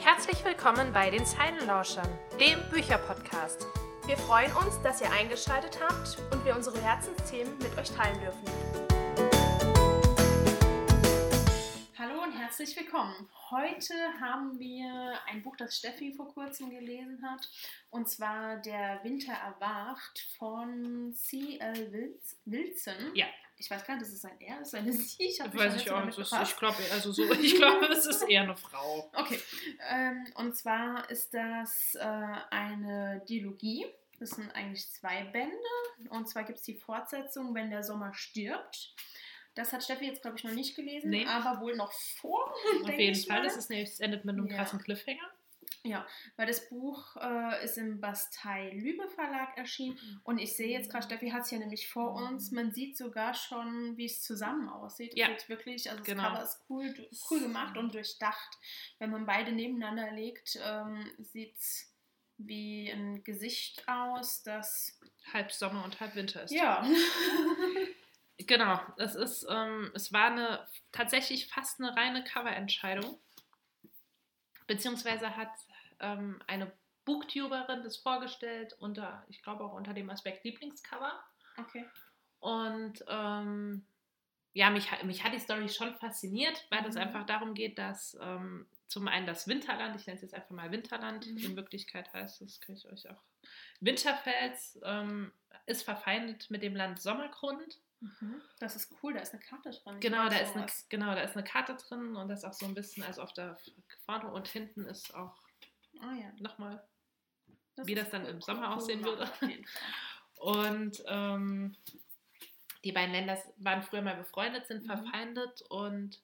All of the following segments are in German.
Herzlich willkommen bei den Zeilenlauschern, dem Bücherpodcast. Wir freuen uns, dass ihr eingeschaltet habt und wir unsere Herzensthemen mit euch teilen dürfen. Herzlich willkommen. Heute haben wir ein Buch, das Steffi vor kurzem gelesen hat, und zwar Der Winter erwacht von C.L. Wilson. Ja. Ich weiß gar nicht, das ist ein Er, das ist eine Sie. Ich habe Weiß ich auch nicht. Ich glaube, also so, ich glaube, es ist eher eine Frau. Okay, ähm, und zwar ist das äh, eine Dialogie. Das sind eigentlich zwei Bände. Und zwar gibt es die Fortsetzung, wenn der Sommer stirbt. Das hat Steffi jetzt, glaube ich, noch nicht gelesen, Nee. aber wohl noch vor. Auf jeden Fall. mal. Das ist nämlich, es endet mit einem Ja. krassen Cliffhanger. Ja, weil das Buch äh, ist im Bastei Lübbe Verlag erschienen. Und ich sehe jetzt gerade, Steffi hat es ja nämlich vor uns. Man sieht sogar schon, wie es zusammen aussieht. Ja. sieht wirklich, also Genau. das Cover ist cool, cool gemacht und durchdacht. Wenn man beide nebeneinander legt, ähm, sieht es wie ein Gesicht aus, das. Halb Sommer und halb Winter ist. Ja. Genau, es ist, ähm, es war eine tatsächlich fast eine reine Coverentscheidung. Beziehungsweise hat ähm, eine Booktuberin das vorgestellt unter, ich glaube auch unter dem Aspekt Lieblingscover. okay. Und ähm, ja, mich, hat- mich hat die Story schon fasziniert, weil es Mhm. einfach darum geht, dass ähm, zum einen das Winterland, ich nenne es jetzt einfach mal Winterland, Mhm. in Wirklichkeit heißt es, kann ich euch auch, Winterfels ähm, ist verfeindet mit dem Land Sommergrund. Mhm. Das ist cool, da ist eine Karte drin. Genau da, ist eine, genau, da ist eine Karte drin und das auch so ein bisschen, also auf der vorne und hinten ist auch Ah, ja. nochmal, wie das dann im Sommer Cool aussehen würde. Und ähm, die beiden Länder waren früher mal befreundet, sind Mhm. verfeindet und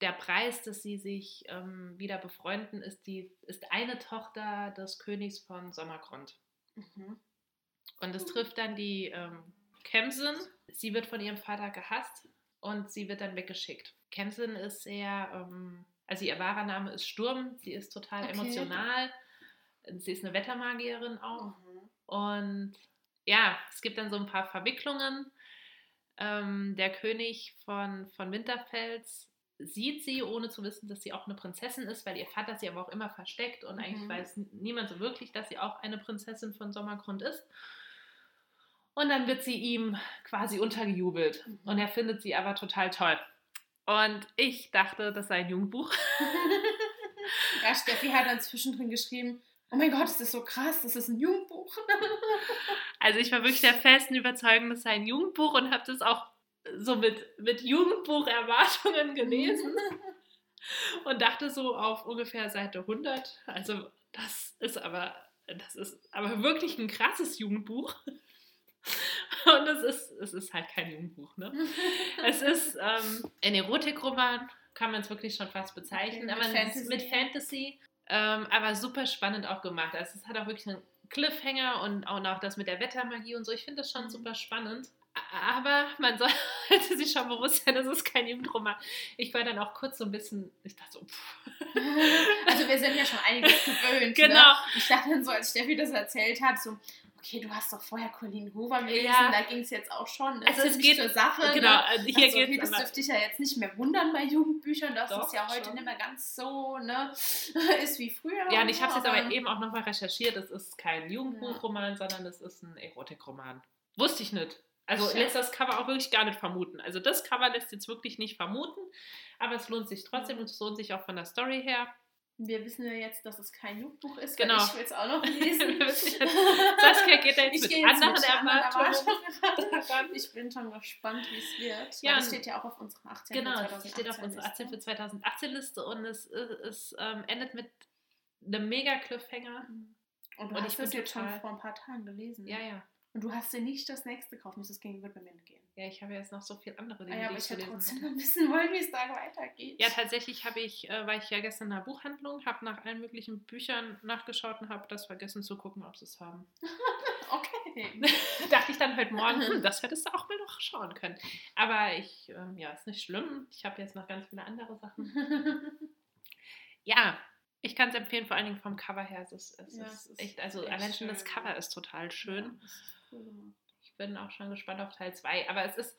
der Preis, dass sie sich ähm, wieder befreunden, ist, die, ist eine Tochter des Königs von Sommergrund. Mhm. Und es trifft dann die ähm, Kemsin. Sie wird von ihrem Vater gehasst und sie wird dann weggeschickt. Kemsin ist sehr, ähm, also ihr wahrer Name ist Sturm. Sie ist total Okay. emotional. Sie ist eine Wettermagierin auch. Mhm. Und ja, es gibt dann so ein paar Verwicklungen. Ähm, der König von, von Winterfels sieht sie, ohne zu wissen, dass sie auch eine Prinzessin ist, weil ihr Vater sie aber auch immer versteckt und eigentlich Mhm. weiß n- niemand so wirklich, dass sie auch eine Prinzessin von Sommergrund ist. Und dann wird sie ihm quasi untergejubelt Mhm. und er findet sie aber total toll. Und ich dachte, das sei ein Jugendbuch. Ja, Steffi hat dann zwischendrin geschrieben, oh mein Gott, das ist so krass, das ist ein Jugendbuch. Also ich war wirklich der festen Überzeugung, das sei ein Jugendbuch und habe das auch so mit, mit Jugendbucherwartungen gelesen und dachte so auf ungefähr Seite 100. Also das ist aber, das ist aber wirklich ein krasses Jugendbuch. Und es ist, es ist halt kein Jugendbuch, ne? Es ist ähm, ein Erotikroman, kann man es wirklich schon fast bezeichnen, Okay, mit aber es ist Fantasy. mit Fantasy, ähm, aber super spannend auch gemacht. Also es hat auch wirklich einen Cliffhanger und auch noch das mit der Wettermagie und so. Ich finde das schon Mhm. super spannend. Aber man sollte sich schon bewusst sein, das ist kein Jugendroman. Ich war dann auch kurz so ein bisschen, ich dachte so, pff. Also wir sind ja schon einiges gewöhnt. Genau. Ne? Ich dachte dann so, als Steffi das erzählt hat, so, okay, du hast doch vorher Colleen Hoover gelesen, Ja. da ging es jetzt auch schon. Also es geht- zur Sache. Genau, Ne? also Hier hier so, geht okay, das dürfte dich ja jetzt nicht mehr wundern bei Jugendbüchern, dass Doch, es ja heute schon. nicht mehr ganz so ne, ist wie früher. Ja, und ich habe es jetzt aber aber eben auch nochmal recherchiert. Es ist kein Jugendbuchroman, sondern es ist ein Erotikroman. Wusste ich nicht. Also Tja. lässt das Cover auch wirklich gar nicht vermuten. Also das Cover lässt jetzt wirklich nicht vermuten, aber es lohnt sich trotzdem und es lohnt sich auch von der Story her. Wir wissen ja jetzt, dass es kein Jugendbuch ist, Genau. ich will es auch noch lesen. Saskia geht da jetzt Ich mit anderen mit Erwartungen. Ich bin schon gespannt, wie es wird. Ja, Ja, das steht ja auch auf unserer 18. Genau, es steht auf 2018 unserer 18 für Liste. 2018 Liste und es, es, es ähm, endet mit einem mega Cliffhanger. Und Und ich das bin jetzt schon vor ein paar Tagen gelesen. Ja, ja. Und du hast dir nicht das nächste gekauft. Das ging, wird bei mir gehen. Ja, ich habe jetzt noch so viele andere Ah, Dinge, ja, die aber ich hätte trotzdem noch wissen wollen, wie es da weitergeht. Ja, tatsächlich habe ich, äh, war ich ja gestern in einer Buchhandlung, habe nach allen möglichen Büchern nachgeschaut und habe das vergessen zu gucken, ob sie es haben. Okay. Dachte ich dann heute Morgen, hm, das hättest du auch mal noch schauen können. Aber ich, ähm, ja, ist nicht schlimm. Ich habe jetzt noch ganz viele andere Sachen. Ja, ich kann es empfehlen, vor allen Dingen vom Cover her. Es ist, es Ja, ist echt, also echt allein schon das. Cover ist total schön. Ja, cool gemacht. Ich bin auch schon gespannt auf Teil 2. Aber es ist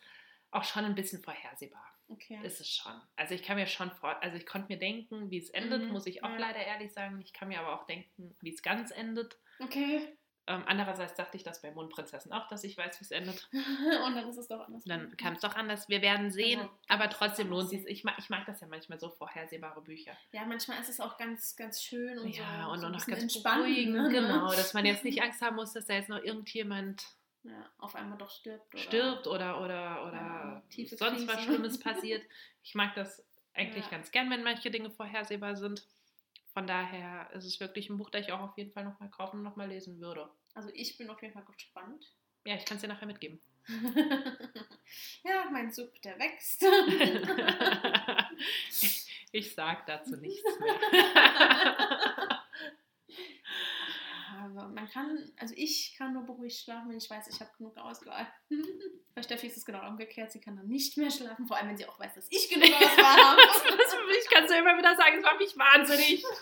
auch schon ein bisschen vorhersehbar. Okay. Ist es schon. Also ich kann mir schon vor, also ich konnte mir denken, wie es endet, Mhm, muss ich auch ja. leider ehrlich sagen. Ich kann mir aber auch denken, wie es ganz endet. Okay. Ähm, andererseits dachte ich das bei Mondprinzessin auch, dass ich weiß, wie es endet. Und dann ist es doch anders. Und dann kam es doch anders. Wir werden sehen, Also, aber trotzdem lohnt auch sich. Ich mag, ich mag das ja manchmal so vorhersehbare Bücher. Ja, manchmal ist es auch ganz, ganz schön und ja, so. und so auch noch bisschen ganz entspannend, beruhigend. ne? Genau, dass man jetzt nicht Angst haben muss, dass da jetzt noch irgendjemand Ja, auf einmal doch stirbt. Oder stirbt oder, oder, oder Ja, sonst was. Schlimmes passiert. Ich mag das eigentlich Ja. ganz gern, wenn manche Dinge vorhersehbar sind. Von daher ist es wirklich ein Buch, das ich auch auf jeden Fall nochmal kaufen und nochmal lesen würde. Also ich bin auf jeden Fall gespannt. Ja, ich kann es dir nachher mitgeben. ja, mein Sub, der wächst. ich, ich sag dazu nichts mehr. Aber man kann, also ich kann nur beruhigt schlafen, wenn ich weiß, ich habe genug Auswahl. Bei Steffi ist es genau umgekehrt, sie kann dann nicht mehr schlafen, vor allem wenn sie auch weiß, dass ich genug Auswahl habe. Das für mich kannst du immer wieder sagen, es macht mich wahnsinnig.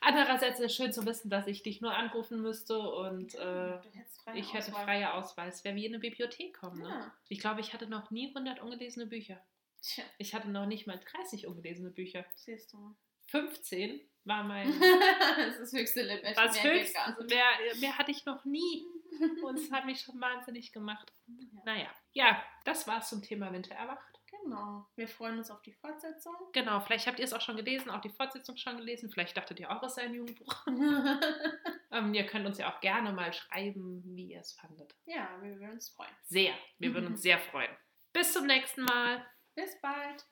Andererseits ist es schön zu wissen, dass ich dich nur anrufen müsste und äh, ich hätte Auswahl. freie Auswahl. Es wäre wie in eine Bibliothek kommen. Ne? Ja. Ich glaube, ich hatte noch nie 100 ungelesene Bücher. Tja, Ich hatte noch nicht mal 30 ungelesene Bücher. siehst du. 15 war mein. das ist das höchste Limit. Was Mehr höchst, mehr, mehr hatte ich noch nie. Und es hat mich schon wahnsinnig gemacht. Ja. Naja, ja, das war's zum Thema Winter erwacht. Genau. Wir freuen uns auf die Fortsetzung. Genau, vielleicht habt ihr es auch schon gelesen, auch die Fortsetzung schon gelesen. Vielleicht dachtet ihr auch, es sei ein Jugendbuch. Ähm, ihr könnt uns ja auch gerne mal schreiben, wie ihr es fandet. ja, wir würden uns freuen. Sehr. Wir würden uns sehr freuen. Bis zum nächsten Mal. Bis bald.